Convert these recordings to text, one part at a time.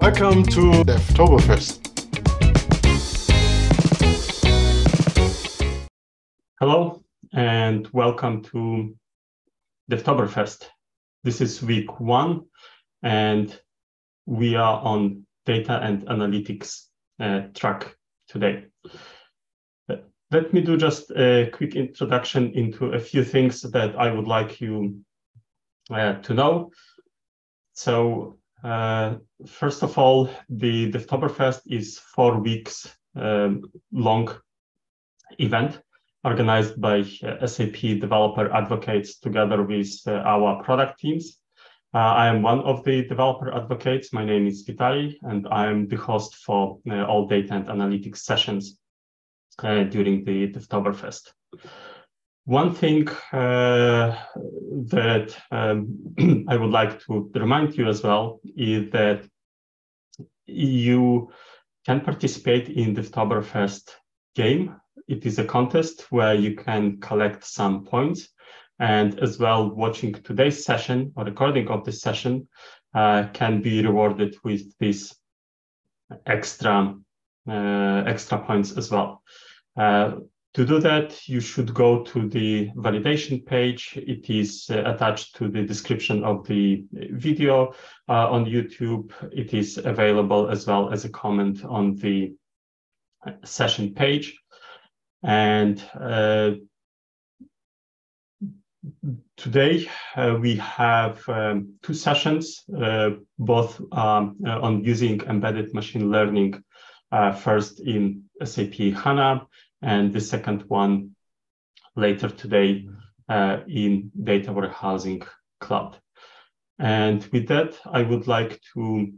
Welcome to Devtoberfest. Hello and welcome to Devtoberfest. This is week one and we are on data and analytics uh, track today. Let me do just a quick introduction into a few things that I would like you uh, to know. So uh, first of all, the Devtoberfest is four weeks um, long event organized by uh, SAP developer advocates together with uh, our product teams. Uh, I am one of the developer advocates. My name is Vitali, and I am the host for uh, all data and analytics sessions during the Devtoberfest. One thing uh, that um, I would like to remind you as well is that you can participate in the Devtoberfest game. It is a contest where you can collect some points and as well watching today's session or recording of this session uh, can be rewarded with these extra uh, extra points as well. Uh, to do that, you should go to the validation page. It is uh, attached to the description of the video uh, on YouTube. It is available as well as a comment on the session page. And uh, today uh, we have um, two sessions, uh, both um, uh, on using embedded machine learning, first in SAP HANA and the second one later today uh, in data warehousing cloud. And with that, I would like to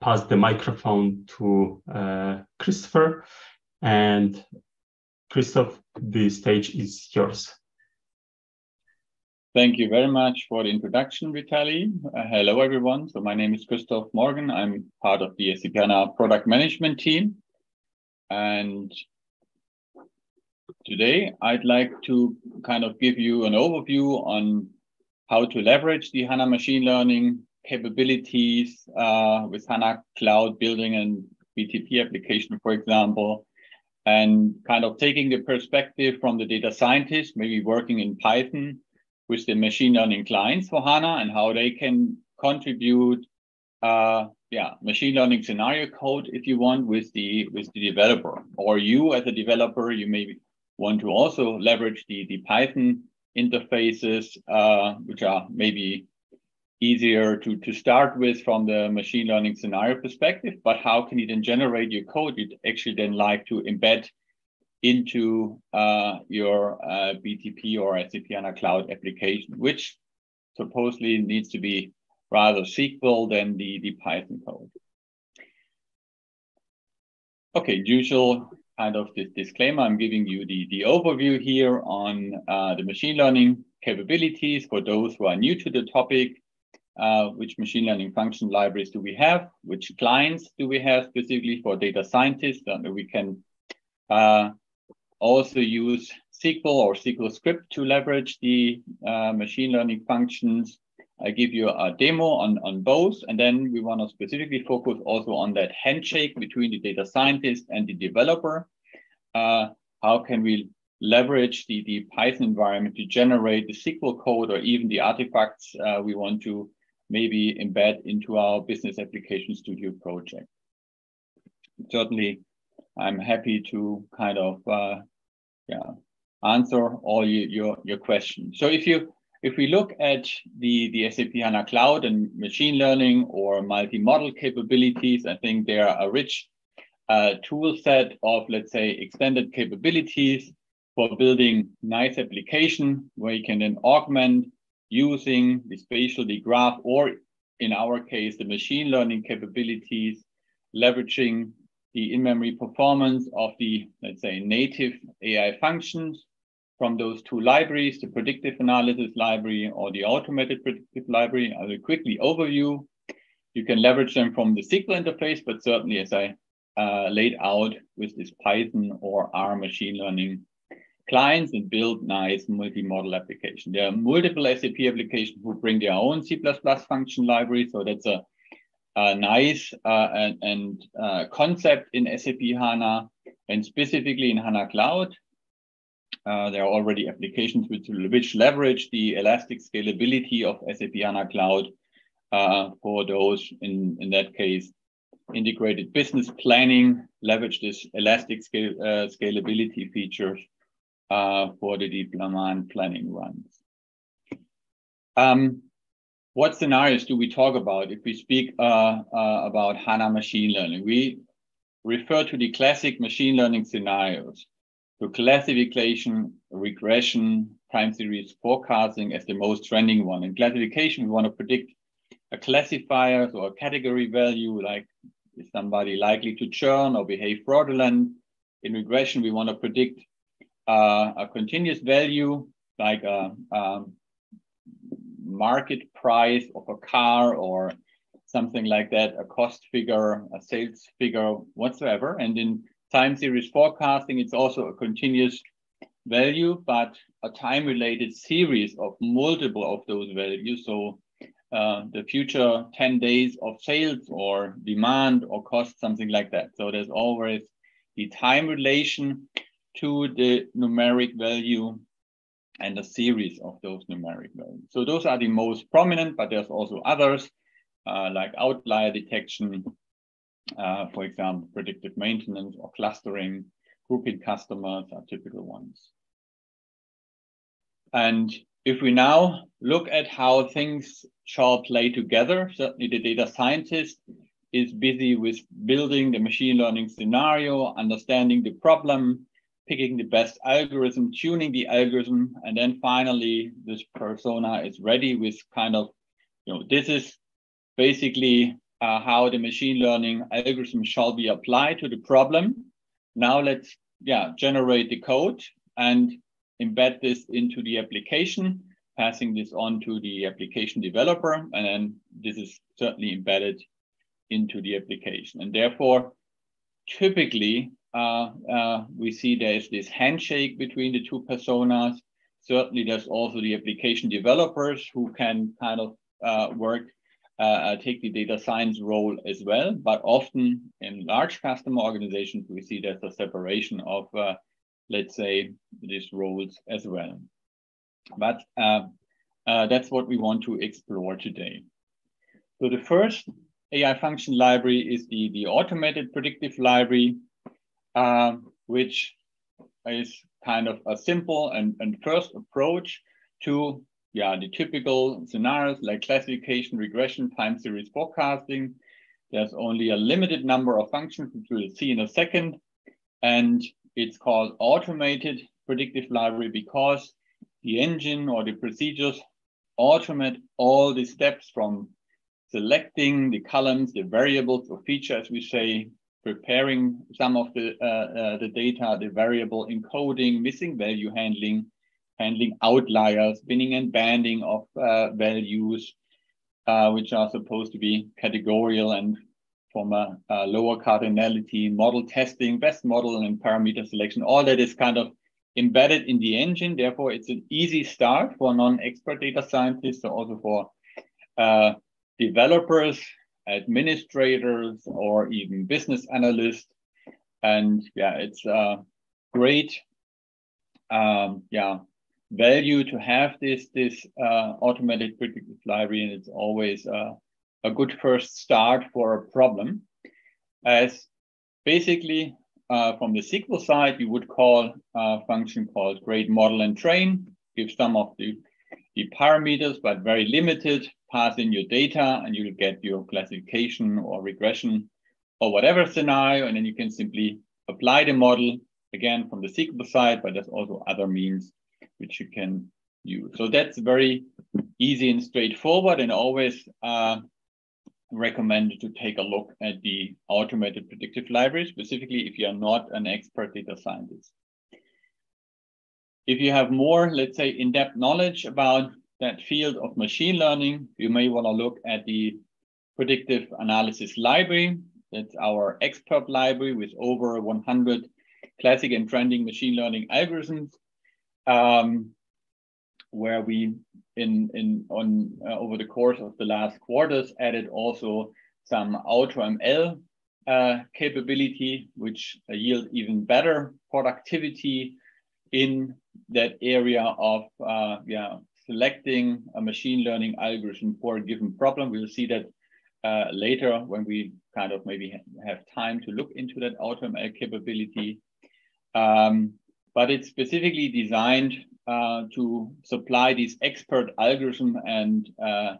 pass the microphone to uh, Christopher. And Christoph, the stage is yours. Thank you very much for the introduction, Vitali. Uh, hello, everyone. So my name is Christoph Morgen. I'm part of the SAP HANA product management team. And Today, I'd like to kind of give you an overview on how to leverage the HANA machine learning capabilities uh, with HANA Cloud building and BTP application, for example, and kind of taking the perspective from the data scientist, maybe working in Python with the machine learning clients for HANA and how they can contribute uh, yeah, machine learning scenario code if you want with the with the developer. Or you as a developer, you may want to also leverage the, the Python interfaces, uh, which are maybe easier to, to start with from the machine learning scenario perspective, but how can you then generate your code you'd actually then like to embed into uh, your uh, BTP or SAP HANA Cloud application, which supposedly needs to be rather SQL than the, the Python code. Okay, usual kind of this disclaimer. I'm giving you the, the overview here on uh, the machine learning capabilities for those who are new to the topic. Uh, which machine learning function libraries do we have? Which clients do we have specifically for data scientists? And we can uh, also use SQL or SQL script to leverage the uh, machine learning functions. I give you a demo on, on both, and then we want to specifically focus also on that handshake between the data scientist and the developer. Uh, how can we leverage the, the Python environment to generate the SQL code or even the artifacts uh, we want to maybe embed into our business application studio project. Certainly, I'm happy to kind of uh, yeah answer all your, your, your questions. So if you if we look at the, the SAP HANA Cloud and machine learning or multi-model capabilities, I think they are a rich uh, tool set of, let's say, extended capabilities for building nice application where you can then augment using the spatial, the graph, or in our case, the machine learning capabilities, leveraging the in-memory performance of the, let's say, native AI functions from those two libraries, the predictive analysis library or the automated predictive library. I will quickly overview. You can leverage them from the SQL interface, but certainly as I uh, laid out with this Python or R machine learning clients and build nice multi-model application. There are multiple SAP applications who bring their own C++ function library. So that's a, uh, nice uh, and, and uh, concept in SAP HANA and specifically in HANA Cloud. Uh, there are already applications which, which leverage the elastic scalability of SAP HANA Cloud uh, for those, in, in that case, integrated business planning, leverage this elastic scale, uh, scalability features for the deep deployment planning runs. Um, what scenarios do we talk about if we speak uh, uh, about HANA machine learning? We refer to the classic machine learning scenarios. So classification, regression, time series forecasting as the most trending one. In classification, we want to predict a classifier or a category value, like is somebody likely to churn or behave fraudulent. In regression, we want to predict uh, a continuous value, like a, uh, a um, market price of a car or something like that, a cost figure, a sales figure, whatsoever. And in time series forecasting, it's also a continuous value, but a time related series of multiple of those values. So uh, the future 10 days of sales or demand or cost, something like that. So there's always the time relation to the numeric value and a series of those numeric values. So those are the most prominent, but there's also others uh, like outlier detection, uh, for example, predictive maintenance or clustering, grouping customers are typical ones. And if we now look at how things shall play together, certainly the data scientist is busy with building the machine learning scenario, understanding the problem, picking the best algorithm, tuning the algorithm, and then finally this persona is ready with kind of, you know, this is basically uh, how the machine learning algorithm shall be applied to the problem. Now let's yeah generate the code and embed this into the application, passing this on to the application developer, and then this is certainly embedded into the application. And therefore, typically uh, uh, we see there's this handshake between the two personas. Certainly, there's also the application developers who can kind of uh, work, uh, uh, take the data science role as well. But often in large customer organizations, we see there's a separation of, uh, let's say, these roles as well. But that's what we want to explore today. So the first AI function library is the, the automated predictive library um, which is kind of a simple and, and first approach to yeah, the typical scenarios like classification, regression, time series forecasting. There's only a limited number of functions, which we'll see in a second. And it's called automated predictive library because the engine or the procedures automate all the steps from selecting the columns, the variables or features, we say, preparing some of the, uh, uh, the data, the variable encoding, missing value handling, handling outliers, binning and banding of uh, values, uh, which are supposed to be categorical and from a, a, lower cardinality, model testing, best model and parameter selection. All that is kind of embedded in the engine. Therefore, it's an easy start for non-expert data scientists, so also for uh, developers administrators or even business analysts. And yeah, it's a great um, yeah value to have this this uh, automated predictive library, and it's always uh, a good first start for a problem. As basically uh, from the SQL side, we would call a function called create model and train, give some of the the parameters, but very limited. Pass in your data and you'll get your classification or regression or whatever scenario. And then you can simply apply the model again from the SQL side, but there's also other means which you can use. So that's very easy and straightforward and always uh, recommended to take a look at the automated predictive library, specifically if you are not an expert data scientist. If you have more, let's say, in-depth knowledge about that field of machine learning, you may want to look at the predictive analysis library. That's our expert library with over 100 classic and trending machine learning algorithms, um, where we, in in on uh, over the course of the last quarters, added also some AutoML uh, capability, which yield even better productivity in that area of uh, yeah, selecting a machine learning algorithm for a given problem. We'll see that uh, later when we kind of maybe have time to look into that AutoML capability. Um, but it's specifically designed uh, to supply these expert algorithm and uh,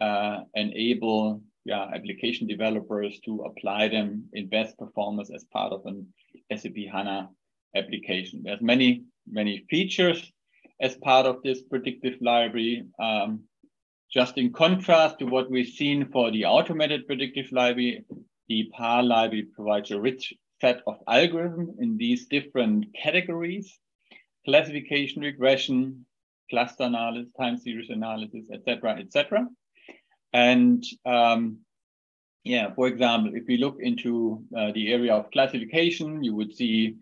uh, enable yeah, application developers to apply them in best performance as part of an SAP HANA application. There's many, many features as part of this predictive library. Um, just in contrast to what we've seen for the automated predictive library, the PAL library provides a rich set of algorithms in these different categories, classification, regression, cluster analysis, time series analysis, etc., etc. And um, yeah, for example, if we look into uh, the area of classification, you would see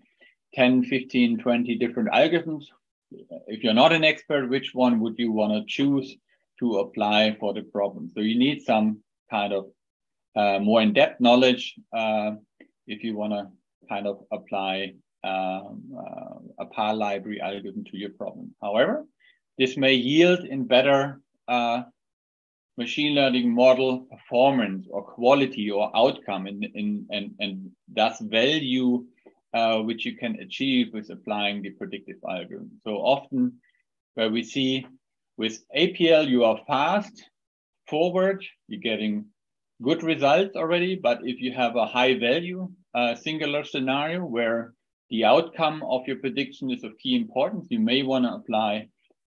10, 15, 20 different algorithms. If you're not an expert, which one would you want to choose to apply for the problem? So you need some kind of uh, more in-depth knowledge uh, if you want to kind of apply um, uh, a PAL library algorithm to your problem. However, this may yield in better uh, machine learning model performance or quality or outcome and, and, and, and thus value uh, which you can achieve with applying the predictive algorithm. So often where we see with APL, you are fast forward, you're getting good results already, but if you have a high value uh, singular scenario where the outcome of your prediction is of key importance, you may want to apply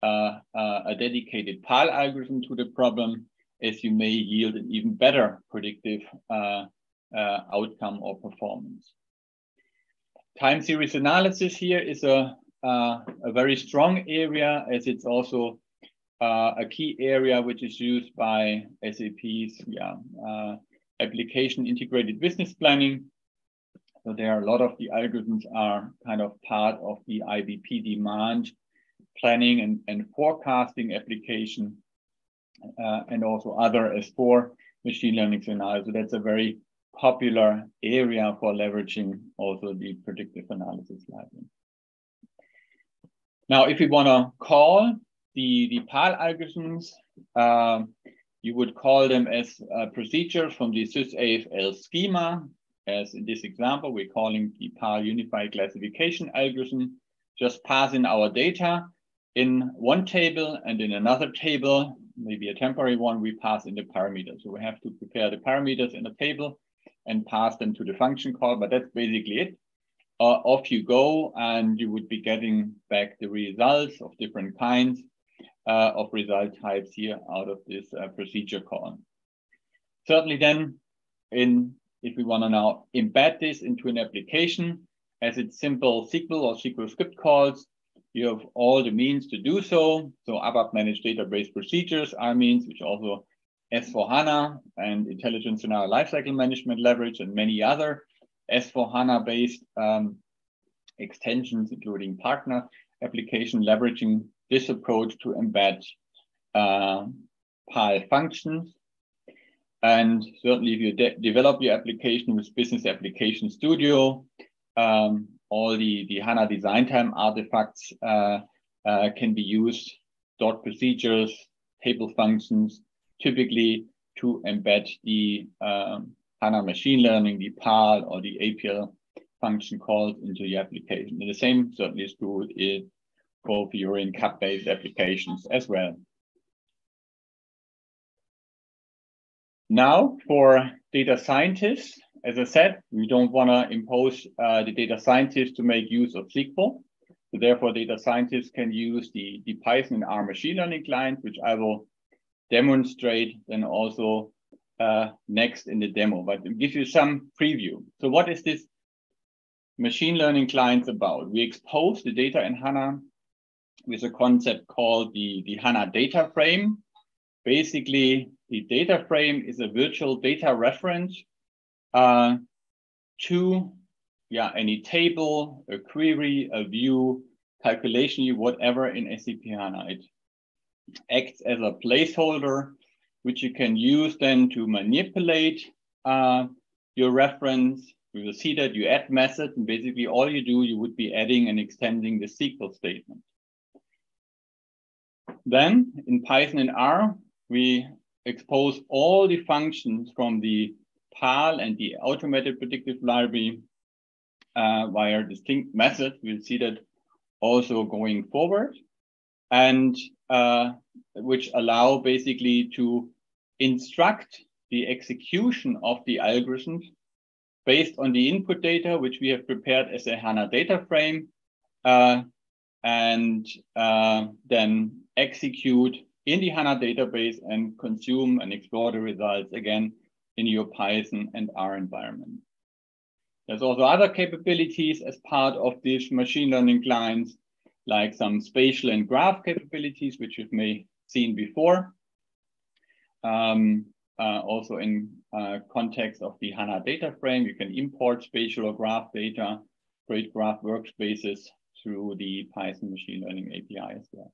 uh, uh, a dedicated PAL algorithm to the problem as you may yield an even better predictive uh, uh, outcome or performance. Time series analysis here is a, uh, a very strong area as it's also uh, a key area which is used by SAP's yeah, uh, application integrated business planning. So there are a lot of the algorithms are kind of part of the IBP demand planning and, and forecasting application uh, and also other S4 machine learning scenarios. So that's a very popular area for leveraging also the predictive analysis library. Now, if we want to call the, the PAL algorithms, uh, you would call them as procedures from the SysAFL schema. As in this example, we're calling the PAL unified classification algorithm. Just pass in our data in one table and in another table maybe a temporary one, we pass in the parameters. So we have to prepare the parameters in a table and pass them to the function call, but that's basically it. Uh, off you go, and you would be getting back the results of different kinds uh, of result types here out of this uh, procedure call. Certainly then, in if we want to now embed this into an application, as it's simple SQL or SQL script calls, you have all the means to do so. So ABAP managed database procedures are means which also S4HANA and intelligent scenario lifecycle management leverage and many other S4HANA based um, extensions, including partner application leveraging this approach to embed uh, PAL functions. And certainly if you de develop your application with Business Application Studio, um, all the, the HANA design time artifacts uh, uh, can be used, dot procedures, table functions, typically to embed the um, HANA machine learning, the PAL or the APL function calls into the application. And the same certainly is true for Fiori CAP-based applications as well. Now for data scientists, as I said, we don't want to impose uh, the data scientists to make use of SQL. So therefore, data scientists can use the, the Python and R machine learning client, which I will demonstrate then also uh, next in the demo, but give you some preview. So what is this machine learning clients about? We expose the data in HANA with a concept called the, the HANA data frame. Basically, the data frame is a virtual data reference uh, to yeah, any table, a query, a view, calculation, whatever in SAP HANA. It acts as a placeholder, which you can use then to manipulate uh, your reference. We will see that you add method, and basically all you do, you would be adding and extending the SQL statement. Then in Python and R, we expose all the functions from the PAL and the automated predictive library uh, via distinct methods. We'll see that also going forward and uh, which allow basically to instruct the execution of the algorithms based on the input data, which we have prepared as a HANA data frame, uh, and uh, then execute in the HANA database and consume and explore the results again in your Python and R environment. There's also other capabilities as part of these machine learning clients, like some spatial and graph capabilities, which you've may seen before. Um, uh, also in uh, context of the HANA data frame, you can import spatial or graph data, create graph workspaces through the Python machine learning API as well.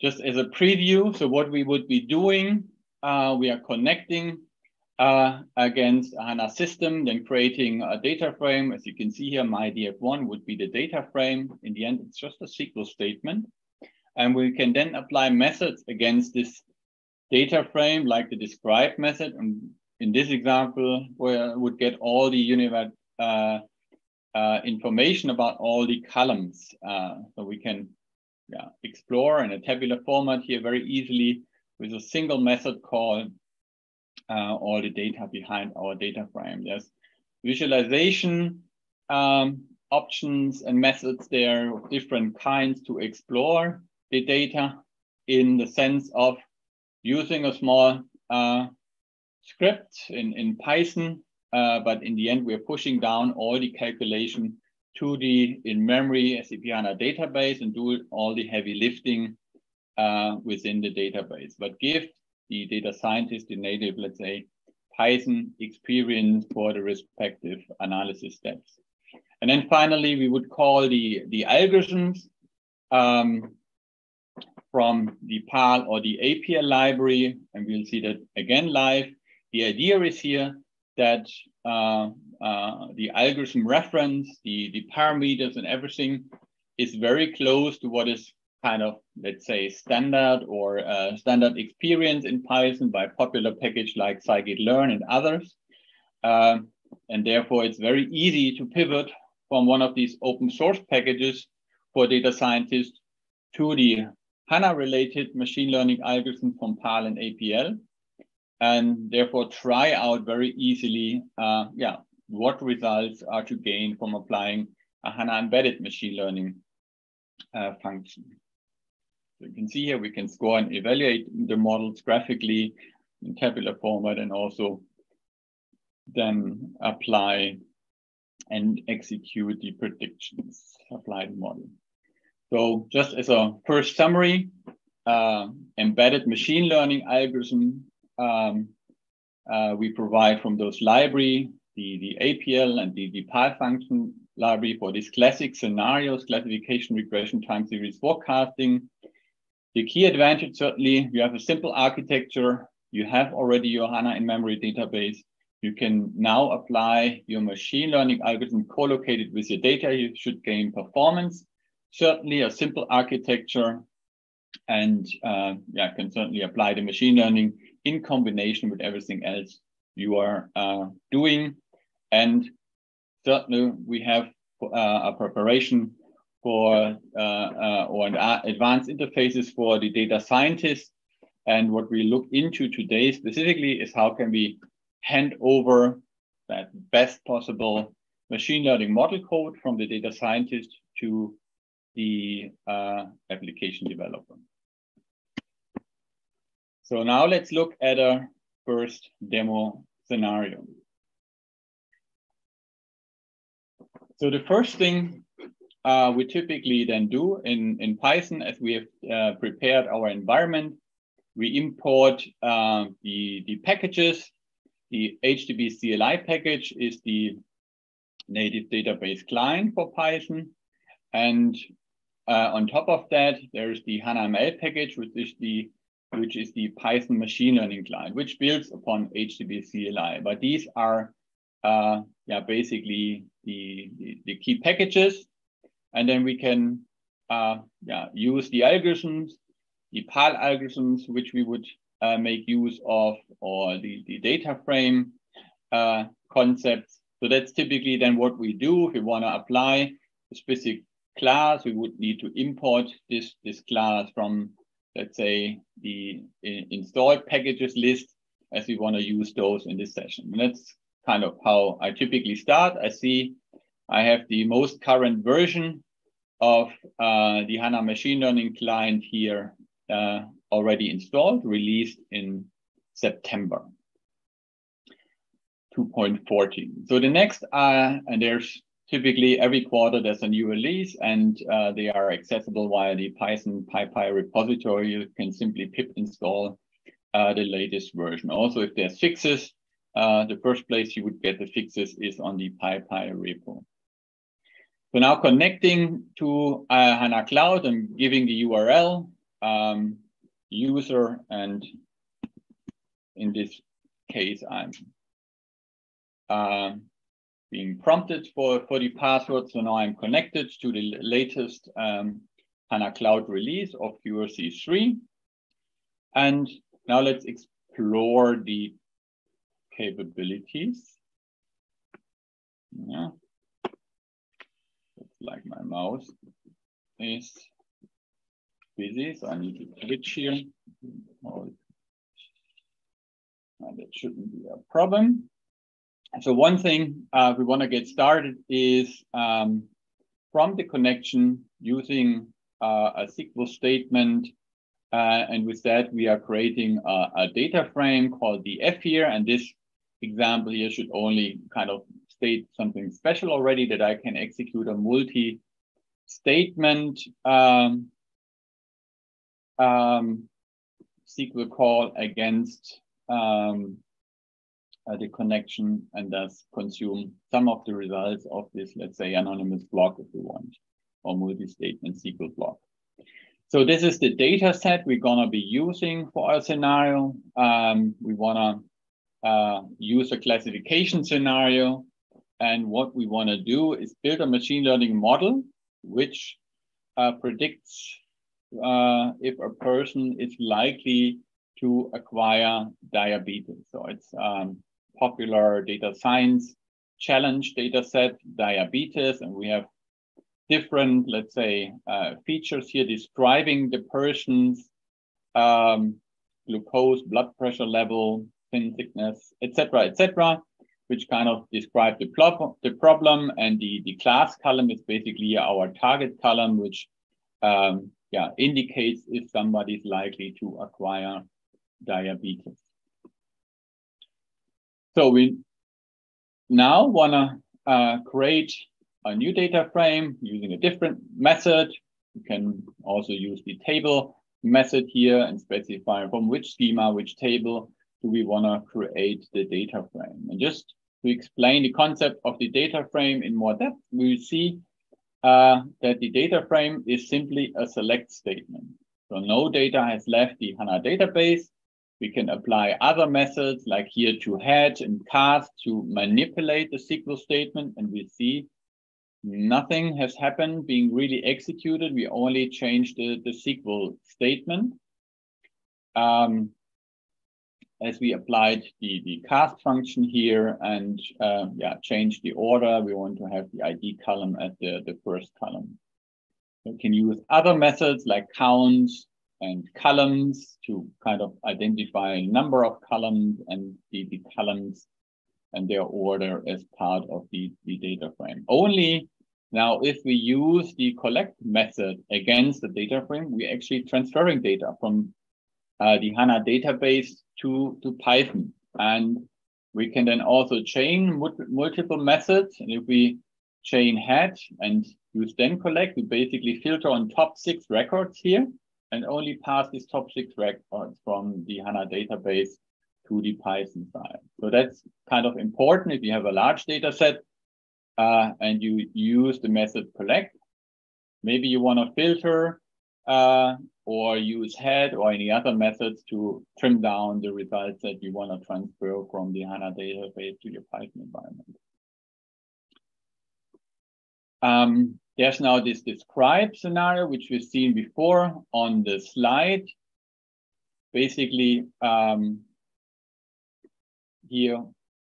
Just as a preview, so what we would be doing, uh, we are connecting uh, against HANA system, then creating a data frame. As you can see here, my DF1 would be the data frame. In the end, it's just a SQL statement. And we can then apply methods against this data frame, like the describe method. And in this example, we would get all the univariate uh, uh, information about all the columns. Uh, so we can yeah, explore in a tabular format here very easily with a single method call uh, all the data behind our data frame. There's visualization um, options and methods there of different kinds to explore the data in the sense of using a small uh, script in, in Python, uh, but in the end, we're pushing down all the calculation to the in-memory SAP HANA database and do all the heavy lifting uh, within the database. But give the data scientist the native, let's say, Python experience for the respective analysis steps. And then finally, we would call the, the algorithms um, from the PAL or the APL library, and we'll see that again live. The idea is here that the algorithm reference, the, the parameters and everything is very close to what is kind of, let's say, standard or uh, standard experience in Python by popular package like scikit-learn and others. Um, and therefore, it's very easy to pivot from one of these open source packages for data scientists to the HANA-related machine learning algorithm from PAL and APL, and therefore try out very easily, uh, yeah, what results are to gain from applying a HANA embedded machine learning uh, function. So you can see here, we can score and evaluate the models graphically in tabular format and also then apply and execute the predictions, apply the model. So just as a first summary, uh, embedded machine learning algorithm um, uh, we provide from those library, the, the APL and the, the PAL function library for these classic scenarios, classification, regression, time series forecasting, the key advantage, certainly, you have a simple architecture. You have already your HANA in-memory database. You can now apply your machine learning algorithm co-located with your data. You should gain performance. Certainly a simple architecture and uh, yeah, can certainly apply the machine learning in combination with everything else you are uh, doing. And certainly we have uh, a preparation for uh, uh, or advanced interfaces for the data scientists. And what we look into today specifically is how can we hand over that best possible machine learning model code from the data scientist to the uh, application developer. So now let's look at a first demo scenario. So the first thing uh, we typically then do in, in Python as we have uh, prepared our environment. We import uh, the, the packages. The HDB CLI package is the native database client for Python. And uh, on top of that, there's the HANA ML package, which is the which is the Python machine learning client, which builds upon HDB CLI. But these are uh, yeah, basically the, the, the, key packages. And then we can uh, yeah, use the algorithms, the PAL algorithms, which we would uh, make use of, or the, the data frame uh, concepts. So that's typically then what we do. If we want to apply a specific class, we would need to import this, this class from, let's say, the installed packages list as we want to use those in this session. And that's kind of how I typically start. I see I have the most current version of uh, the HANA machine learning client here uh, already installed, released in September 2.14. So the next, uh, and there's typically every quarter there's a new release and uh, they are accessible via the Python PyPI repository. You can simply pip install uh, the latest version. Also, if there's fixes, uh, the first place you would get the fixes is on the PyPI repo. So now connecting to uh, HANA Cloud and giving the URL, um, user, and in this case, I'm uh, being prompted for, for the password. So now I'm connected to the latest um, HANA Cloud release of QRC 3. And now let's explore the capabilities. Yeah. Looks like my mouse is busy, so I need to switch here. Oh, that shouldn't be a problem. So one thing uh, we want to get started is um, from the connection using uh, a SQL statement. Uh, and with that, we are creating a, a, data frame called DF here. And this example here should only kind of state something special already that I can execute a multi-statement um, um, SQL call against um, the connection and thus consume some of the results of this, let's say, anonymous block if we want, or multi-statement SQL block. So this is the data set we're gonna be using for our scenario. Um, we wanna uh, use a classification scenario. And what we wanna do is build a machine learning model which uh, predicts uh, if a person is likely to acquire diabetes. So it's um, popular data science challenge data set, diabetes, and we have different, let's say, uh, features here describing the person's um, glucose, blood pressure level, skin thickness, etc., etc., which kind of describe the, pl- the problem. And the, the class column is basically our target column, which um, yeah, indicates if somebody is likely to acquire diabetes. So we now want to uh, create a new data frame using a different method. You can also use the table method here and specify from which schema, which table do we want to create the data frame. And just to explain the concept of the data frame in more depth, we see uh, that the data frame is simply a select statement. So no data has left the HANA database. We can apply other methods like here to head and cast to manipulate the SQL statement. And we see nothing has happened being really executed. We only changed the, the SQL statement. Um, as we applied the, the cast function here and uh, yeah, change the order, we want to have the ID column at the, the first column. We can use other methods like counts and columns to kind of identify number of columns and the, the columns and their order as part of the, the data frame. Only now, if we use the collect method against the data frame, we're actually transferring data from uh, the HANA database to, to Python. And we can then also chain multiple methods. And if we chain head and use then collect, we basically filter on top six records here and only pass these top six records from the HANA database to the Python side. So that's kind of important if you have a large data set uh, and you use the method collect. Maybe you want to filter uh, or use head or any other methods to trim down the results that you want to transfer from the HANA database to your Python environment. Um, there's now this describe scenario, which we've seen before on the slide. Basically, um, here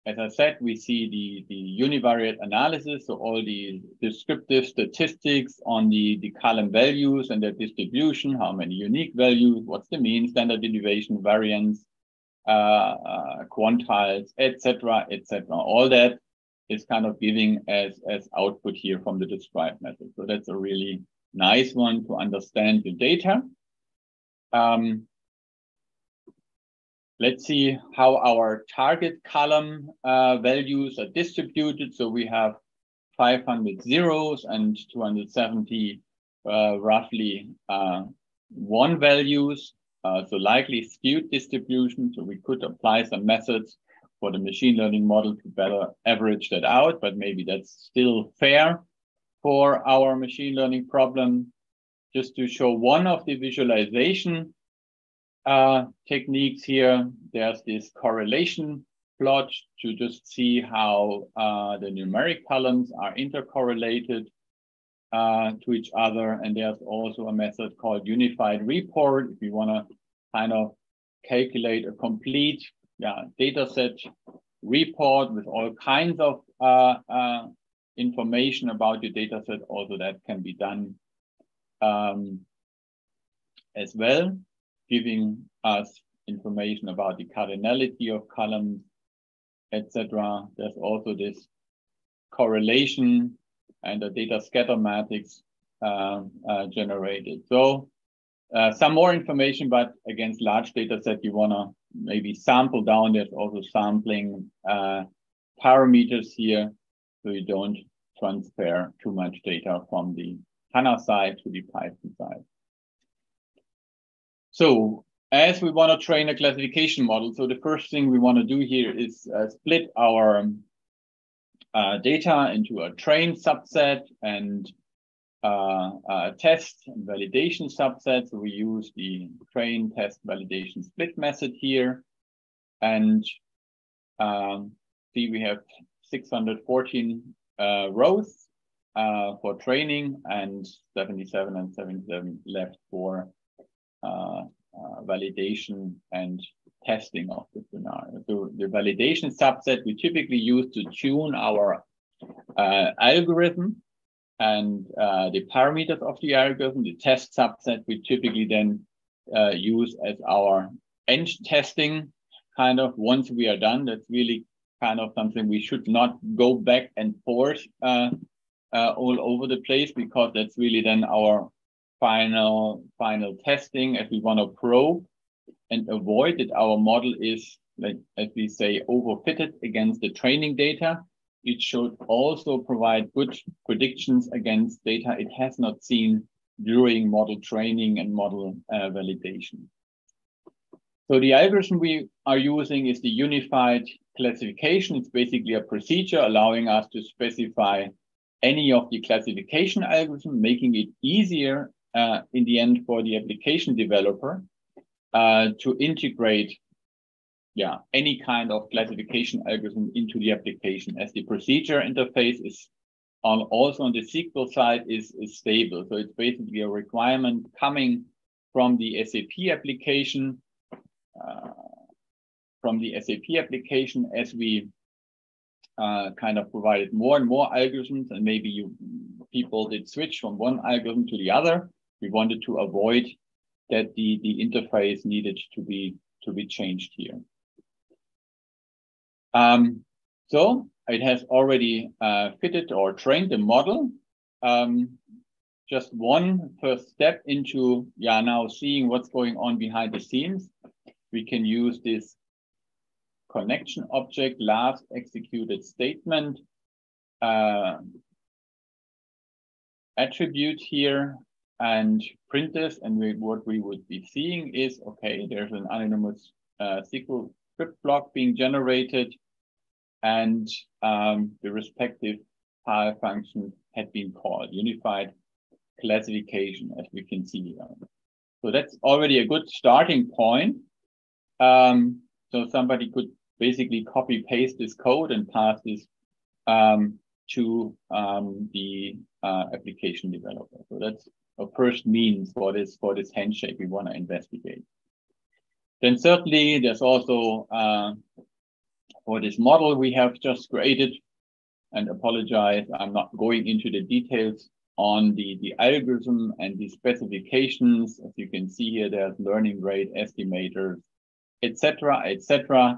as I said, we see the, the univariate analysis, so all the descriptive statistics on the, the column values and their distribution, how many unique values, what's the mean, standard deviation, variance, uh, uh, quantiles, etc., etc. All that is kind of giving as, as output here from the describe method. So that's a really nice one to understand the data. Um, Let's see how our target column uh, values are distributed. So we have 500 zeros and 270 uh, roughly uh, one values. Uh, so likely skewed distribution. So we could apply some methods for the machine learning model to better average that out, but maybe that's still fair for our machine learning problem. Just to show one of the visualization uh, techniques here. There's this correlation plot to just see how uh, the numeric columns are intercorrelated uh, to each other. And there's also a method called unified report. If you want to kind of calculate a complete yeah, data set report with all kinds of uh, uh, information about your data set, also that can be done um, as well giving us information about the cardinality of columns, etc. There's also this correlation and the data scatter matrix uh, uh, generated. So uh, some more information, but against large data set, you want to maybe sample down. There's also sampling uh, parameters here, so you don't transfer too much data from the HANA side to the Python side. So as we want to train a classification model, so the first thing we want to do here is uh, split our uh, data into a train subset and test and validation subset. So we use the train test validation split method here. And um, see, we have 614 uh, rows uh, for training and 77 and 77 left for uh, uh, validation and testing of the scenario. So the validation subset we typically use to tune our uh, algorithm and uh, the parameters of the algorithm. The test subset we typically then uh, use as our end testing kind of once we are done. That's really kind of something we should not go back and forth uh, uh, all over the place because that's really then our final final testing as we want to probe and avoid that our model is like as we say overfitted against the training data it should also provide good predictions against data it has not seen during model training and model uh, validation. So the algorithm we are using is the unified classification. It's basically a procedure allowing us to specify any of the classification algorithm making it easier uh, in the end for the application developer uh, to integrate yeah, any kind of classification algorithm into the application as the procedure interface is on also on the SQL side is, is stable. So it's basically a requirement coming from the SAP application, uh, from the SAP application as we uh, kind of provided more and more algorithms and maybe you people did switch from one algorithm to the other we wanted to avoid that the, the interface needed to be to be changed here. Um, so it has already uh, fitted or trained the model. Um, just one first step into yeah now seeing what's going on behind the scenes. We can use this connection object last executed statement uh, attribute here and print this. And we, what we would be seeing is, okay, there's an anonymous uh, SQL script block being generated and um, the respective PAL function had been called unified classification, as we can see here. So that's already a good starting point. Um, so somebody could basically copy paste this code and pass this um, to um, the uh, application developer. So that's a first means for this for this handshake we want to investigate. Then certainly there's also uh, for this model we have just created and apologize, I'm not going into the details on the, the algorithm and the specifications. As you can see here, there's learning rate estimators, etc., etc.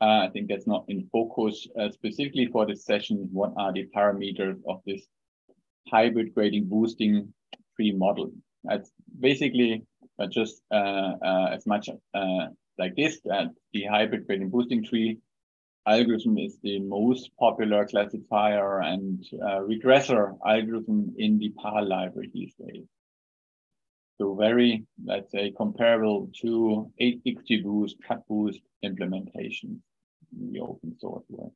Uh, I think that's not in focus uh, specifically for this session. What are the parameters of this hybrid gradient boosting tree model? That's basically uh, just uh, uh, as much uh, like this, that the hybrid gradient boosting tree algorithm is the most popular classifier and regressor algorithm in the PAL library these days. So very, let's say, comparable to 8XGBoost, CatBoost implementation in the open source world.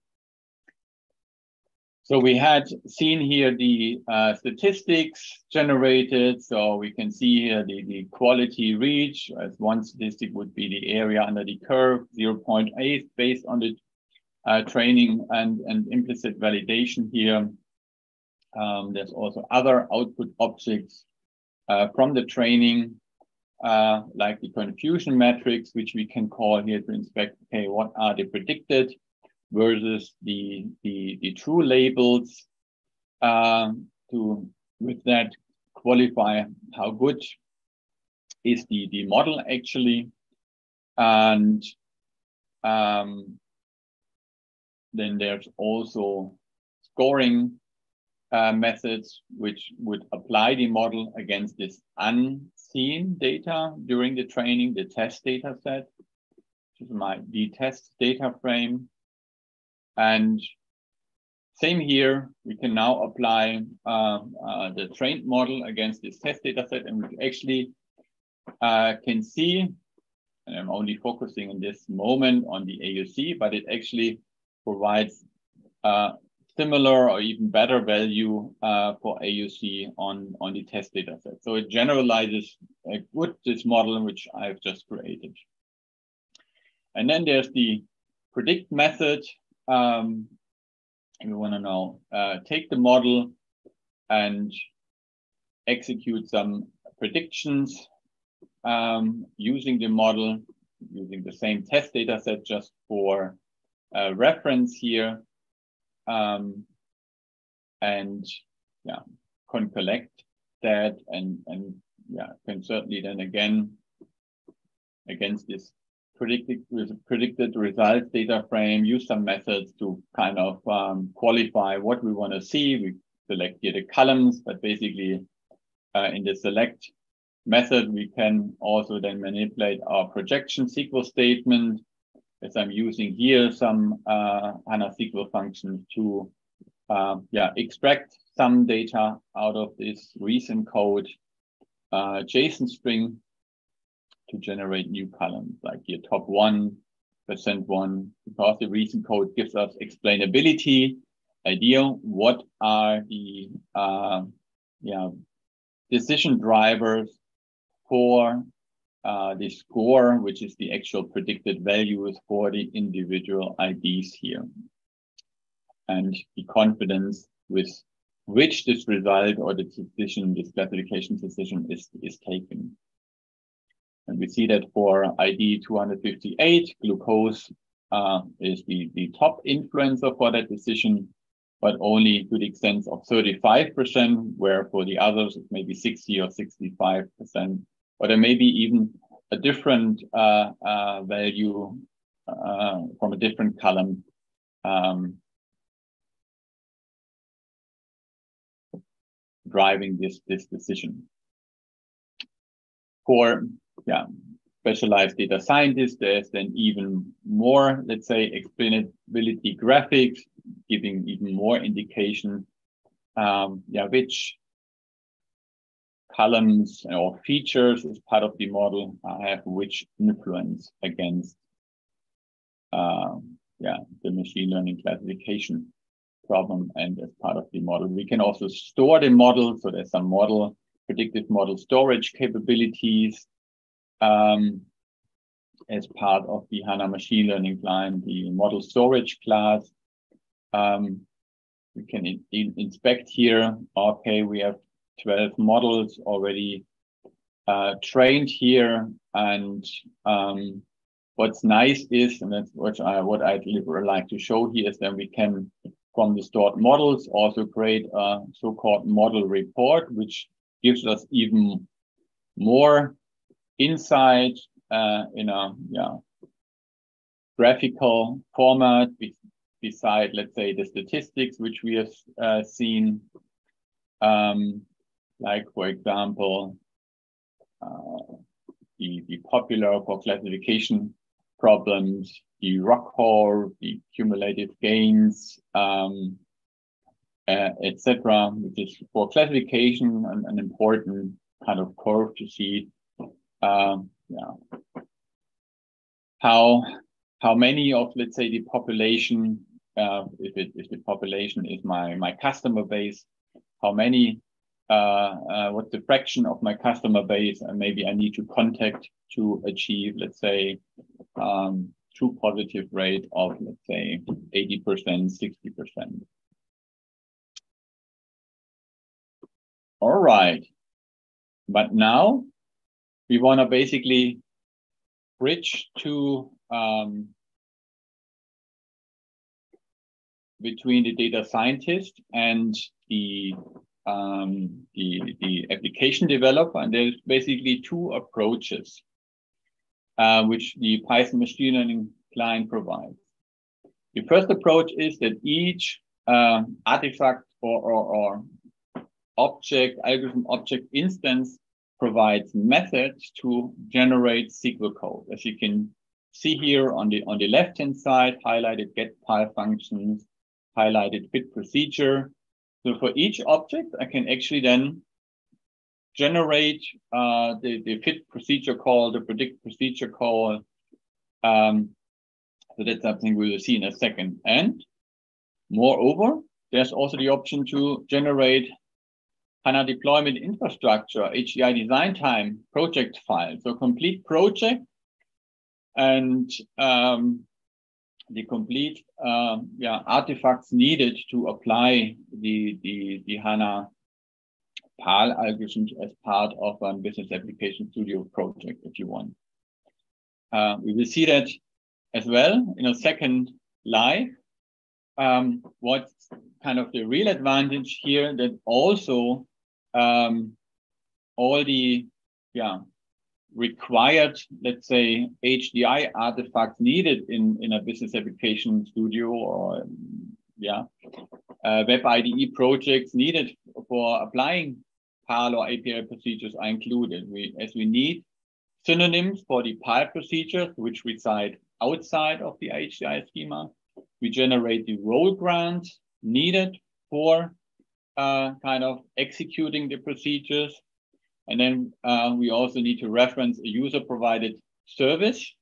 So we had seen here the uh, statistics generated. So we can see here the, the quality reach as one statistic would be the area under the curve, 0.8 based on the uh, training and, and implicit validation here. Um, there's also other output objects uh, from the training, uh, like the confusion matrix, which we can call here to inspect, okay, what are the predicted versus the, the, the true labels um, to, with that, qualify how good is the, the model actually. And um, then there's also scoring uh, methods which would apply the model against this unseen data during the training, the test data set, which is my the test data frame. And same here, we can now apply uh, uh, the trained model against this test data set and we actually uh, can see, and I'm only focusing in this moment on the AUC, but it actually provides uh, similar or even better value uh, for AUC on, on the test data set. So it generalizes a good this model which I've just created. And then there's the predict method. Um, we want to now uh, take the model and execute some predictions um, using the model, using the same test data set just for uh, reference here. Um, and yeah, can collect that and, and yeah, can certainly then again, against this predicted, predicted results data frame, use some methods to kind of um, qualify what we want to see. We select here the columns, but basically uh, in the select method, we can also then manipulate our projection SQL statement as I'm using here some uh, HANA SQL functions to uh, yeah, extract some data out of this reason code uh, JSON string to generate new columns like your top one, percent one, because the reason code gives us explainability, idea what are the uh, yeah, decision drivers for uh, the score, which is the actual predicted values for the individual IDs here. And the confidence with which this result or the decision, this classification decision is, is taken. And we see that for ID 258, glucose uh, is the, the top influencer for that decision, but only to the extent of 35%, where for the others, it may be 60 or 65% or there may be even a different uh, uh, value uh, from a different column. Um, driving this this decision. For yeah, specialized data scientists, there's then even more, let's say, explainability graphics, giving even more indication, um, yeah, which columns or features as part of the model have which influence against um, yeah, the machine learning classification problem and as part of the model. We can also store the model. So there's some model, predictive model storage capabilities um, as part of the HANA machine learning client, the model storage class. Um, we can in, in, inspect here. Okay, we have 12 models already uh, trained here. And um, what's nice is, and that's what, I, what I'd like to show here is that we can, from the stored models, also create a so-called model report, which gives us even more insight uh, in a yeah, graphical format be beside, let's say, the statistics which we have uh, seen. Um, like, for example, uh, the, the popular for classification problems, the ROCHOR, the cumulative gains, um, uh, etc., which is for classification an, an important kind of curve to see um, yeah, how how many of let's say the population uh, if it if the population is my my customer base how many uh, uh, what's the fraction of my customer base and maybe I need to contact to achieve let's say um, true positive rate of let's say 80% 60% all right. But now we want to basically bridge to um, between the data scientist and the um, the, the application developer. And there's basically two approaches uh, which the Python machine learning client provides. The first approach is that each uh, artifact or, or, or object, algorithm object instance provides methods to generate SQL code. As you can see here on the on the left hand side, highlighted get file functions, highlighted fit procedure. So for each object, I can actually then generate uh, the, the fit procedure call, the predict procedure call. Um, so that's something we will see in a second. And moreover, there's also the option to generate HANA deployment infrastructure, HDI design time project file. So complete project and um, the complete um, yeah, artifacts needed to apply the, the, the HANA PAL algorithms as part of a business application studio project, if you want. Uh, we will see that as well in a second live. Um, what's kind of the real advantage here that also um, all the yeah required, let's say, HDI artifacts needed in, in a business application studio or yeah, uh, web IDE projects needed for applying PAL or APL procedures are included. We, as we need synonyms for the PAL procedures, which reside outside of the HDI schema, we generate the role grants needed for uh, kind of executing the procedures. And then uh, we also need to reference a user provided service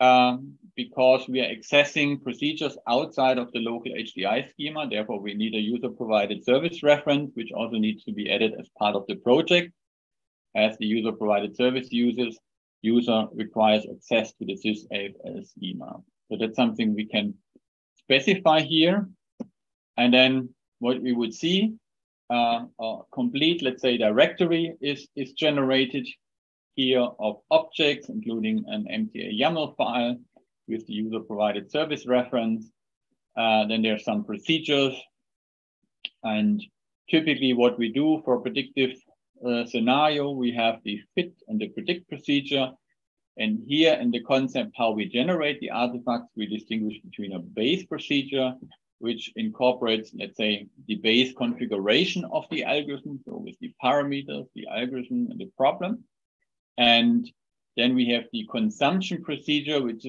um, because we are accessing procedures outside of the local HDI schema. Therefore, we need a user provided service reference, which also needs to be added as part of the project. As the user provided service users, user requires access to the sysAFL schema. So that's something we can specify here. And then what we would see, uh, a complete, let's say, directory is, is generated here of objects, including an MTA YAML file with the user provided service reference. Uh, then are some procedures. And typically what we do for predictive uh, scenario, we have the fit and the predict procedure. And here in the concept, how we generate the artifacts, we distinguish between a base procedure which incorporates, let's say, the base configuration of the algorithm, so with the parameters, the algorithm, and the problem. And then we have the consumption procedure, which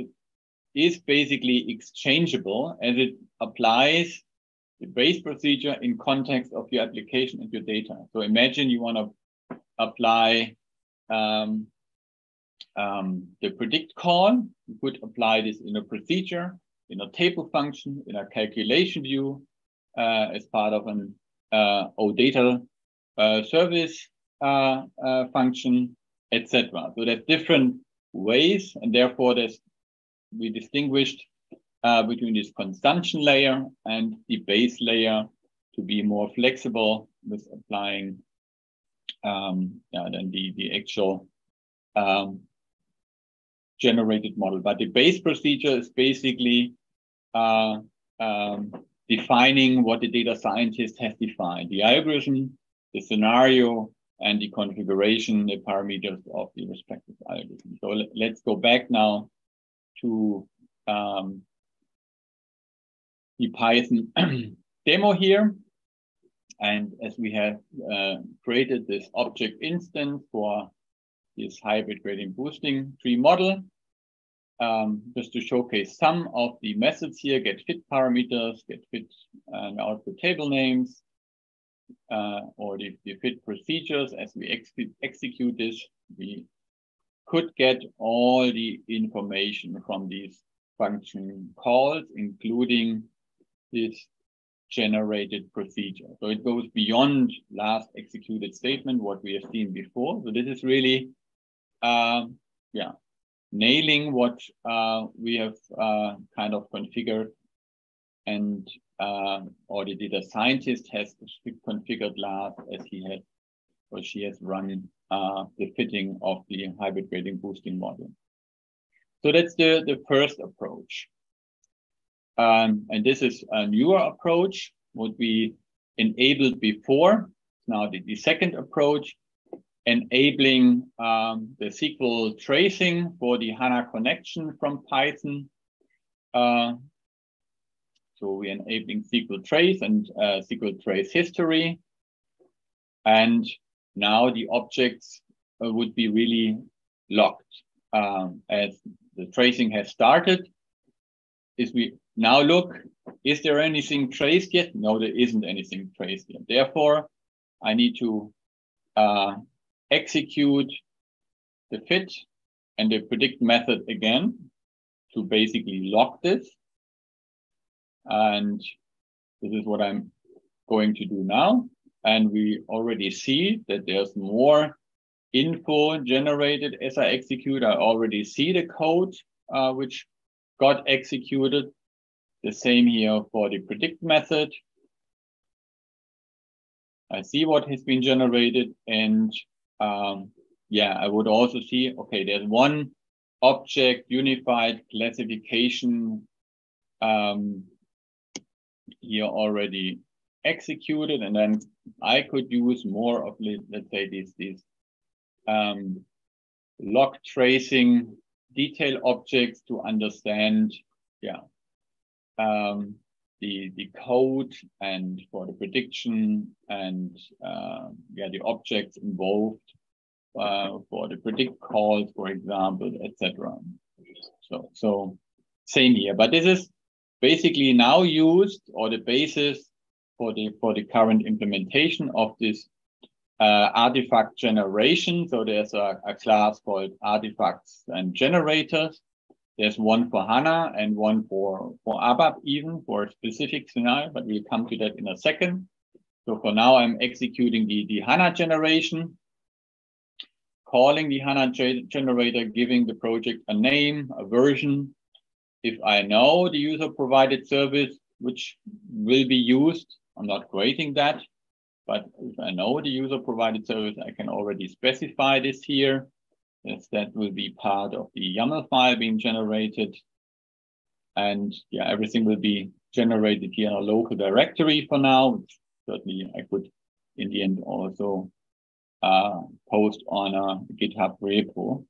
is basically exchangeable as it applies the base procedure in context of your application and your data. So imagine you want to apply um, um, the predict call. You could apply this in a procedure in a table function, in a calculation view, uh, as part of an uh, OData uh, service uh, uh, function, etc. So there's different ways, and therefore there's we distinguished uh, between this consumption layer and the base layer to be more flexible with applying um, yeah, then the, the actual um, generated model. But the base procedure is basically uh, um, defining what the data scientist has defined, the algorithm, the scenario, and the configuration, the parameters of the respective algorithm. So let's go back now to um, the Python demo here. And as we have uh, created this object instance for this hybrid gradient boosting tree model, um, just to showcase some of the methods here, get fit parameters, get fit and output table names, uh, or the, the fit procedures as we ex execute this, we could get all the information from these function calls, including this generated procedure. So it goes beyond last executed statement, what we have seen before. So this is really, um, yeah, nailing what uh, we have uh, kind of configured and uh, or the data scientist has configured last as he has or she has run uh, the fitting of the hybrid gradient boosting model. So that's the, the first approach. Um, and this is a newer approach, what we enabled before. Now the, the second approach, enabling um, the SQL tracing for the HANA connection from Python. Uh, so we're enabling SQL trace and uh, SQL trace history. And now the objects uh, would be really locked um, as the tracing has started. Is we now look, is there anything traced yet? No, there isn't anything traced yet. Therefore, I need to uh, execute the fit and the predict method again to basically lock this. And this is what I'm going to do now. And we already see that there's more info generated as I execute. I already see the code uh, which got executed. The same here for the predict method. I see what has been generated and um, yeah, I would also see, okay, there's one object unified classification um, here already executed. And then I could use more of, let's say, these, these um, log tracing detail objects to understand, yeah, um, the, the code and for the prediction and uh, yeah, the objects involved uh, for the predict calls, for example, etc. So, so same here, but this is basically now used or the basis for the for the current implementation of this uh, artifact generation. So there's a, a class called artifacts and generators there's one for HANA and one for, for ABAP even for a specific scenario, but we'll come to that in a second. So for now, I'm executing the, the HANA generation, calling the HANA generator, giving the project a name, a version. If I know the user provided service, which will be used, I'm not creating that, but if I know the user provided service, I can already specify this here. Yes, that will be part of the YAML file being generated. And yeah, everything will be generated here in a local directory for now, certainly I could in the end also uh, post on a GitHub repo.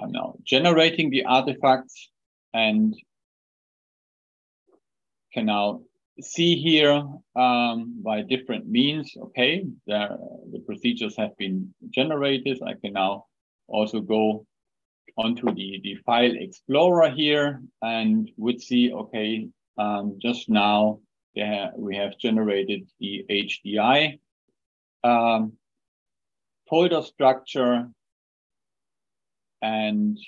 I'm now generating the artifacts and can now see here um, by different means, okay, there, the procedures have been generated. I can now also go onto the, the file explorer here and would see, okay, um, just now there we have generated the HDI um, folder structure. And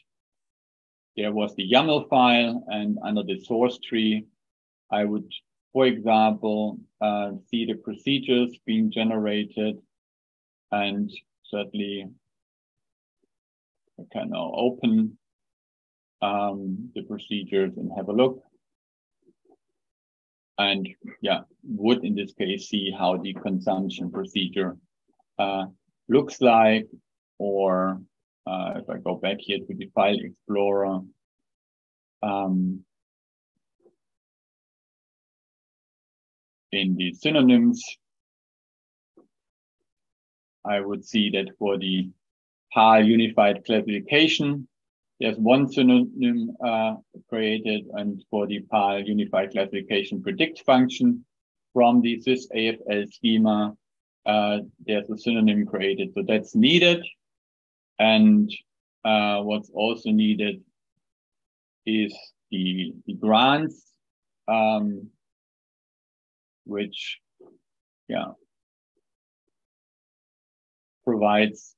there was the YAML file and under the source tree, I would, for example, uh, see the procedures being generated and certainly can now open um, the procedures and have a look. And yeah, would in this case see how the consumption procedure uh, looks like, or uh, if I go back here to the file explorer, um, in the synonyms, I would see that for the PAL unified classification, there's one synonym uh, created, and for the PAL unified classification predict function from the sys AFL schema, uh, there's a synonym created. So that's needed. And uh, what's also needed is the, the grants, um, which, yeah, provides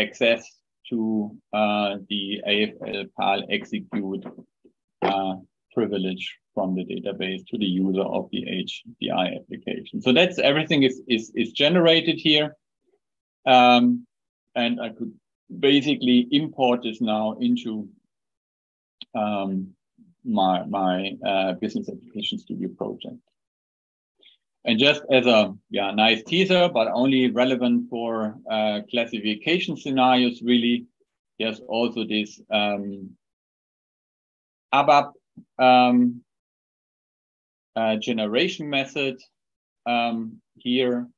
access to uh, the AFL PAL execute uh, privilege from the database to the user of the HDI application. So that's everything is, is, is generated here. Um, and I could basically import this now into um, my, my uh, business application studio project. And just as a yeah nice teaser, but only relevant for uh, classification scenarios, really, there's also this um, ABAP um, uh, generation method. Um, here,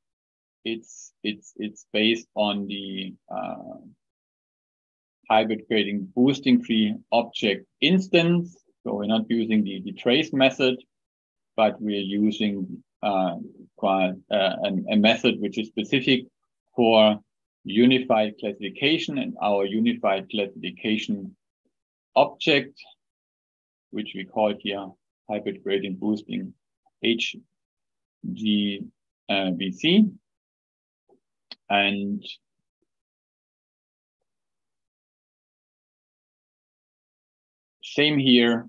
it's it's it's based on the uh, hybrid gradient boosting tree object instance. So we're not using the, the trace method, but we're using uh, quite, uh, a method which is specific for unified classification and our unified classification object, which we call here hybrid gradient boosting HGBC. And same here.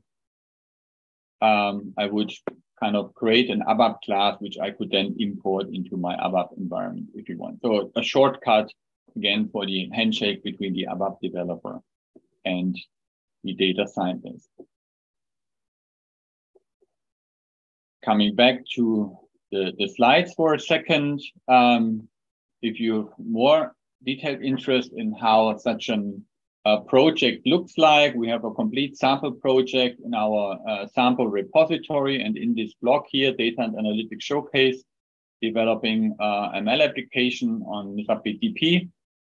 Um, I would kind of create an ABAP class, which I could then import into my ABAP environment if you want. So a shortcut again for the handshake between the ABAP developer and the data scientist. Coming back to the, the slides for a second, um, if you have more detailed interest in how such an uh, project looks like. We have a complete sample project in our uh, sample repository and in this block here, Data and Analytics Showcase, developing uh, ML application on SAP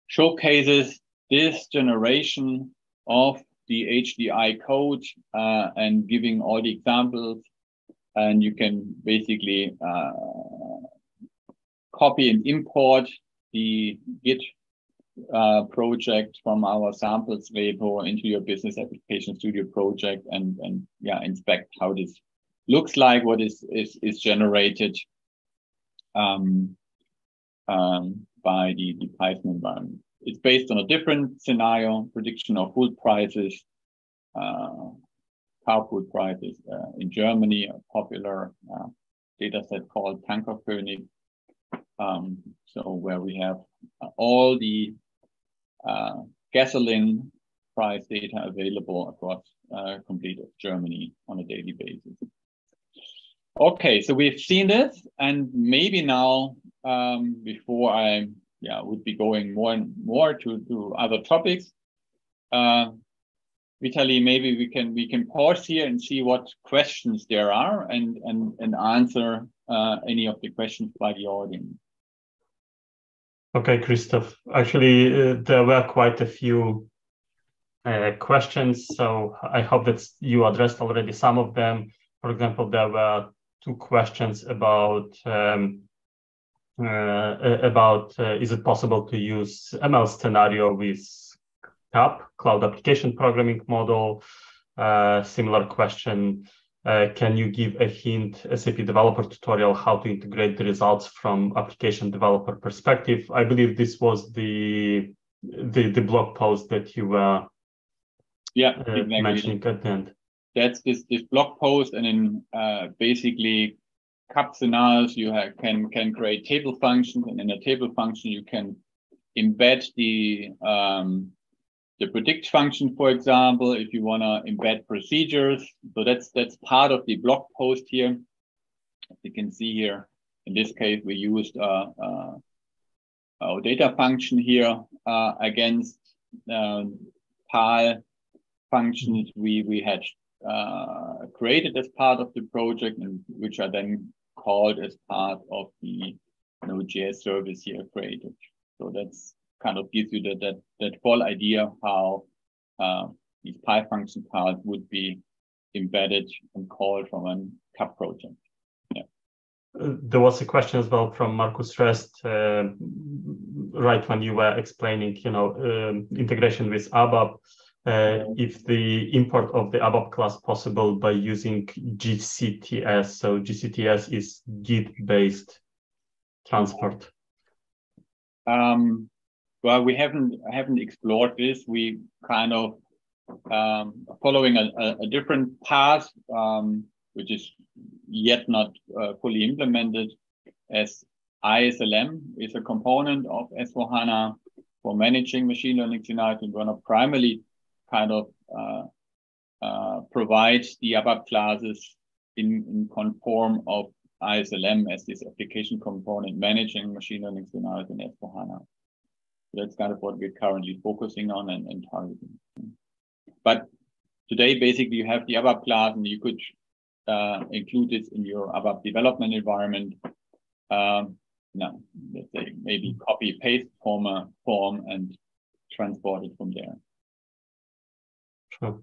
showcases this generation of the HDI code uh, and giving all the examples. And you can basically uh, copy and import the Git uh, project from our samples repo into your business application studio project and and yeah inspect how this looks like what is is is generated um, um, by the, the Python environment. It's based on a different scenario, prediction of food prices, uh, car food prices uh, in Germany, a popular uh, data set called Tankerkönig. Um, so where we have all the uh, gasoline price data available across uh, complete Germany on a daily basis. Okay, so we've seen this, and maybe now, um, before I yeah would be going more and more to, to other topics, uh, Vitali, maybe we can we can pause here and see what questions there are, and and and answer uh, any of the questions by the audience. Okay, Christoph. Actually, uh, there were quite a few uh, questions, so I hope that you addressed already some of them. For example, there were two questions about um, uh, about uh, is it possible to use ML scenario with CAP, Cloud Application Programming Model? Uh, similar question uh, can you give a hint, SAP developer tutorial, how to integrate the results from application developer perspective? I believe this was the the, the blog post that you were yeah, uh, exactly. mentioning at the end. That's this this blog post, and in uh, basically CAP scenarios, you have, can can create table functions, and in a table function, you can embed the um, the predict function, for example, if you want to embed procedures. So that's that's part of the blog post here. As you can see here, in this case, we used uh, uh, our data function here uh, against um, PAL functions we we had uh, created as part of the project, and which are then called as part of the Node.js service here created. So that's kind of gives you that that, that full idea how uh, these PyFunction parts would be embedded and called from a CAP project. Yeah. Uh, there was a question as well from Markus Rest, uh, right when you were explaining, you know, um, integration with ABAP. Uh, if the import of the ABAP class possible by using GCTS. So GCTS is Git-based transport. Um, well, we haven't haven't explored this. We kind of um, following a, a, different path, um, which is yet not uh, fully implemented, as ISLM is a component of S4HANA for managing machine learning scenarios. We're going to primarily kind of uh, uh, provide the ABAP classes in, in conform of ISLM as this application component managing machine learning scenarios in S4HANA that's kind of what we're currently focusing on and, and targeting. But today, basically, you have the ABAP class, and you could uh, include this in your ABAP development environment. Um, let's say maybe copy paste form a form and transport it from there. Sure.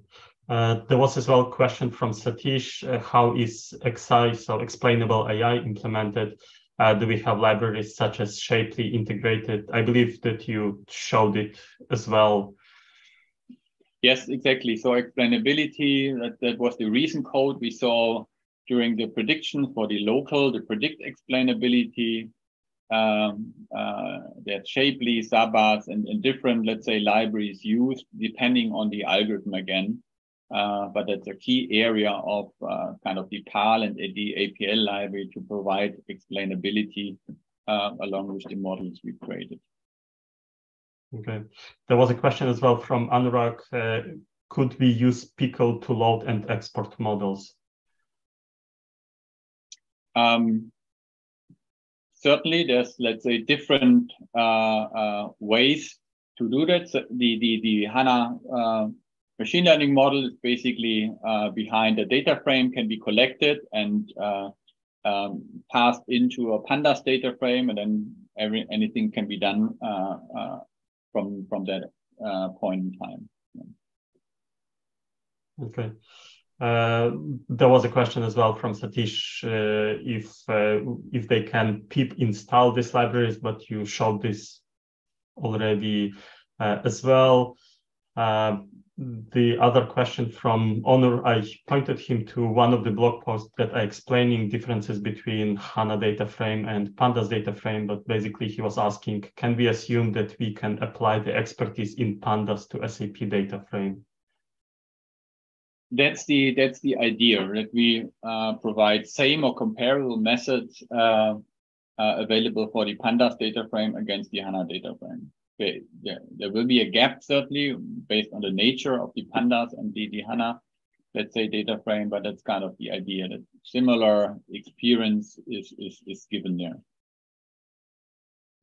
Uh, there was as well a question from Satish, uh, how is XAI, so explainable AI implemented? Uh, do we have libraries such as Shapley integrated? I believe that you showed it as well. Yes, exactly. So explainability, that, that was the reason code we saw during the prediction for the local, the predict explainability. Um, uh, there's Shapley, Sabas, and, and different, let's say, libraries used depending on the algorithm again. Uh, but that's a key area of uh, kind of the PAL and the APL library to provide explainability uh, along with the models we created. Okay. There was a question as well from Anurag. Uh, could we use Pickle to load and export models? Um, certainly, there's, let's say, different uh, ways to do that. So the, the, the HANA machine learning model is basically uh, behind a data frame can be collected and uh, um, passed into a pandas data frame and then every anything can be done uh, uh from from that uh, point in time. Okay. Uh, there was a question as well from Satish if if they can pip install these libraries, but you showed this already as well the other question from Honor, I pointed him to one of the blog posts that are explaining differences between HANA data frame and Pandas data frame, but basically he was asking, can we assume that we can apply the expertise in Pandas to SAP data frame? That's the that's the idea that we uh, provide same or comparable methods uh, uh, available for the Pandas data frame against the HANA data frame there, there will be a gap certainly based on the nature of the pandas and the, the HANA, let's say data frame, but that's kind of the idea that similar experience is, is, is given there.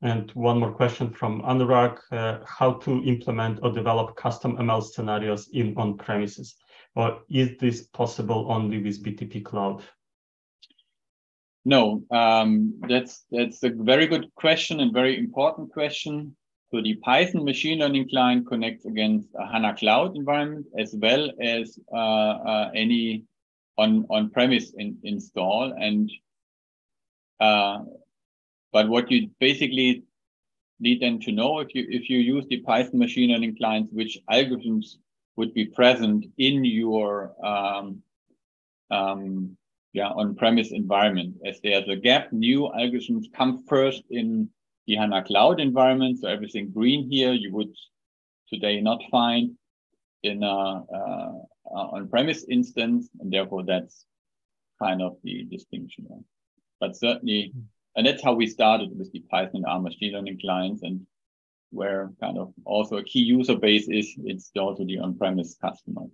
And one more question from Anurag, uh, how to implement or develop custom ML scenarios in on-premises? Or is this possible only with BTP Cloud? No, um, that's that's a very good question and very important question. So the Python machine learning client connects against a HANA cloud environment as well as uh, uh, any on on premise in, install. And uh, but what you basically need then to know if you if you use the Python machine learning clients, which algorithms would be present in your um, um, yeah on-premise environment. As there's a gap, new algorithms come first in the HANA cloud environment. So everything green here, you would today not find in a, uh, on-premise instance, and therefore that's kind of the distinction. But certainly, and that's how we started with the Python and R machine learning clients. And where kind of also a key user base is, it's also the on-premise customer.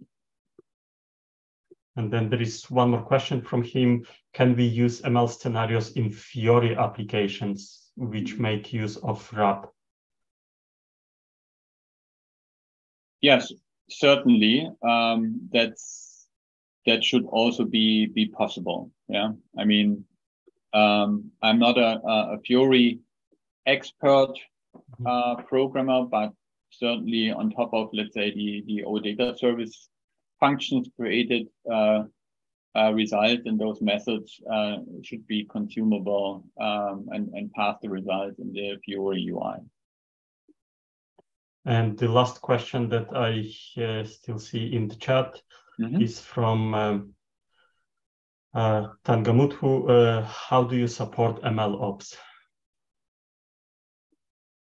And then there is one more question from him. Can we use ML scenarios in Fiori applications which make use of RAP? Yes, certainly. Um, that's that should also be be possible. Yeah, I mean, um, I'm not a, a Fiori expert mm-hmm. uh, programmer, but certainly on top of let's say the the OData service functions created uh, uh, result in those methods uh, should be consumable um, and, and pass the results in the Fiori UI. And the last question that I uh, still see in the chat mm -hmm. is from um, uh, Tangamuthu. Uh, how do you support ML ops?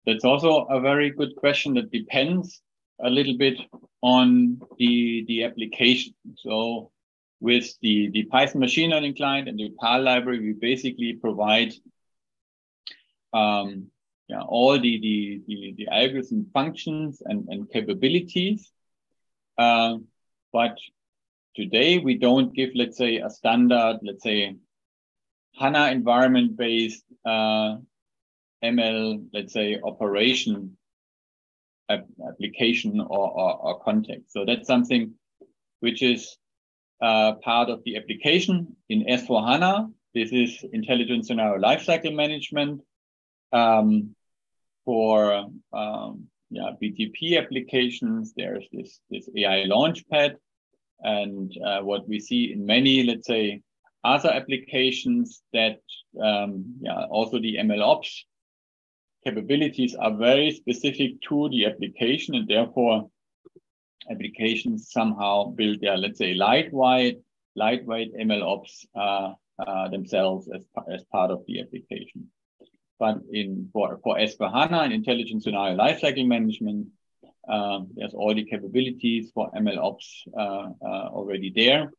That's also a very good question that depends a little bit on the, the application. So with the, the Python machine learning client and the PAL library, we basically provide um, yeah, all the, the, the, the algorithm functions and, and capabilities. Uh, but today we don't give, let's say, a standard, let's say, HANA environment based uh, ML, let's say, operation application or, or, or context. So that's something which is uh, part of the application in S4HANA. This is intelligent scenario lifecycle management um, for um, yeah, BTP applications. There's this, this AI launchpad. And uh, what we see in many, let's say, other applications that um, yeah, also the ML ops capabilities are very specific to the application and therefore applications somehow build their, let's say, lightweight, lightweight ML ops uh, uh, themselves as, as part of the application. But in for, for S4HANA and intelligent scenario lifecycle management, uh, there's all the capabilities for ML ops uh, uh, already there.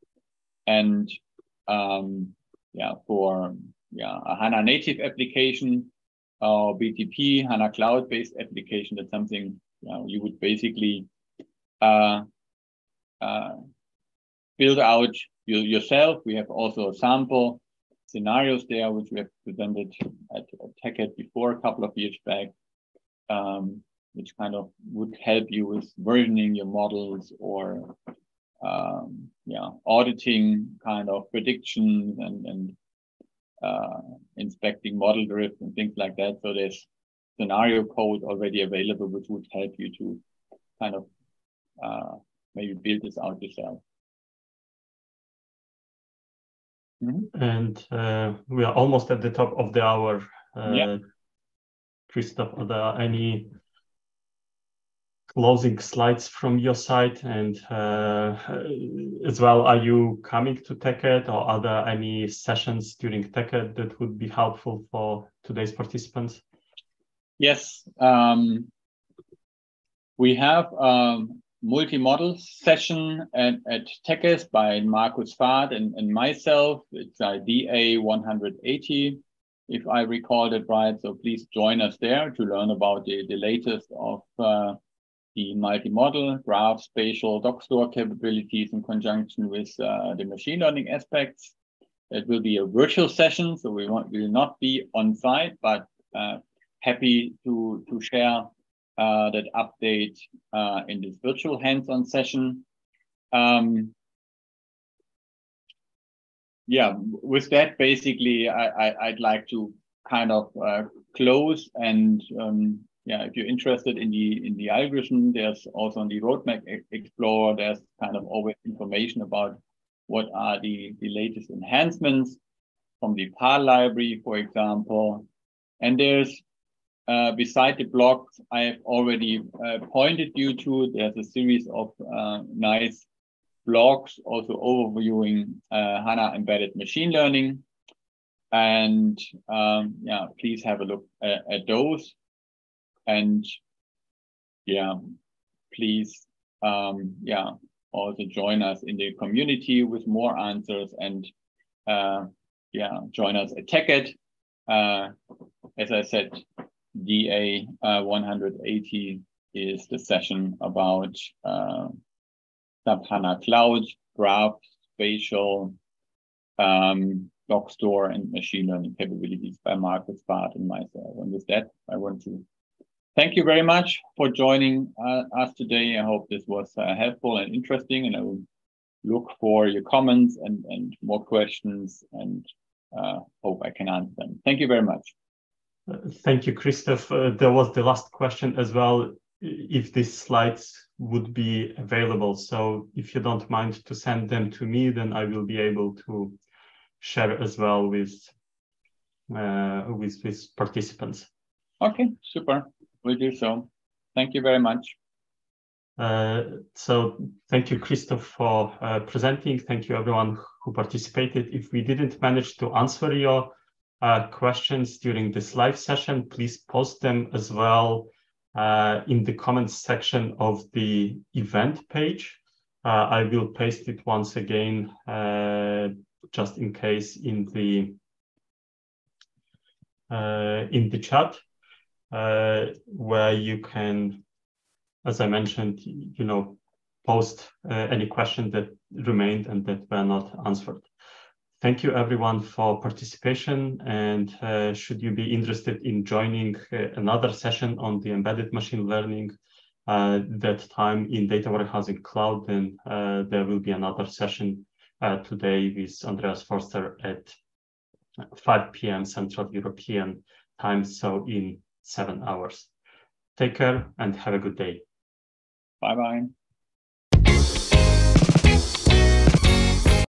And um, yeah, for yeah, a HANA native application, or BTP, HANA cloud-based application, that's something you, know, you would basically uh, uh, build out yourself. We have also a sample scenarios there, which we have presented at, at TechEd before a couple of years back, um, which kind of would help you with versioning your models or um, yeah, auditing kind of predictions and, and uh, inspecting model drift and things like that. So there's scenario code already available, which would help you to kind of uh, maybe build this out yourself. Mm -hmm. And uh, we are almost at the top of the hour. Uh, yeah. Christoph, are there any closing slides from your side? And uh, as well, are you coming to TechEd or are there any sessions during TechEd that would be helpful for today's participants? Yes, um, we have a multi-model session at, at TechEd by Markus Fath and, and myself. It's a DA 180 if I recall it right. So please join us there to learn about the, the latest of uh, the multi-model, graph, spatial, doc store capabilities in conjunction with uh, the machine learning aspects. It will be a virtual session, so we want, will not be on site, but uh, happy to, to share uh, that update uh, in this virtual hands-on session. Um, yeah, with that, basically, I, would like to kind of uh, close and um, yeah, if you're interested in the in the algorithm, there's also on the roadmap explorer, there's kind of always information about what are the, the latest enhancements from the PAL library, for example. And there's uh, beside the blogs I have already uh, pointed you to, there's a series of uh, nice blogs also overviewing uh, HANA embedded machine learning. And um, yeah, please have a look at, at those and yeah, please, um, yeah, also join us in the community with more answers and uh, yeah, join us at TechEd. Uh, as I said DA uh, 180 is the session about uh, SAP HANA Cloud, graph, spatial, um, doc store, and machine learning capabilities by Markus Fath and myself. And with that, I want to thank you very much for joining uh, us today. I hope this was uh, helpful and interesting, and I will look for your comments and, and more questions and uh, hope I can answer them. Thank you very much. Thank you, Christoph. Uh, there was the last question as well, if these slides would be available. So if you don't mind to send them to me, then I will be able to share as well with, uh, with, with participants. Okay, super. We'll do so. Thank you very much. Uh, so thank you, Christoph, for uh, presenting. Thank you, everyone who participated. If we didn't manage to answer your uh, questions during this live session, please post them as well uh, in the comments section of the event page. Uh, I will paste it once again, just in case in the in the chat, where you can as I mentioned, you know, post uh, any question that remained and that were not answered. Thank you everyone for participation and uh, should you be interested in joining uh, another session on the embedded machine learning uh, that time in data warehousing cloud, then uh, there will be another session uh, today with Andreas Forster at 5 p.m. Central European time, so in seven hours. Take care and have a good day. Bye bye.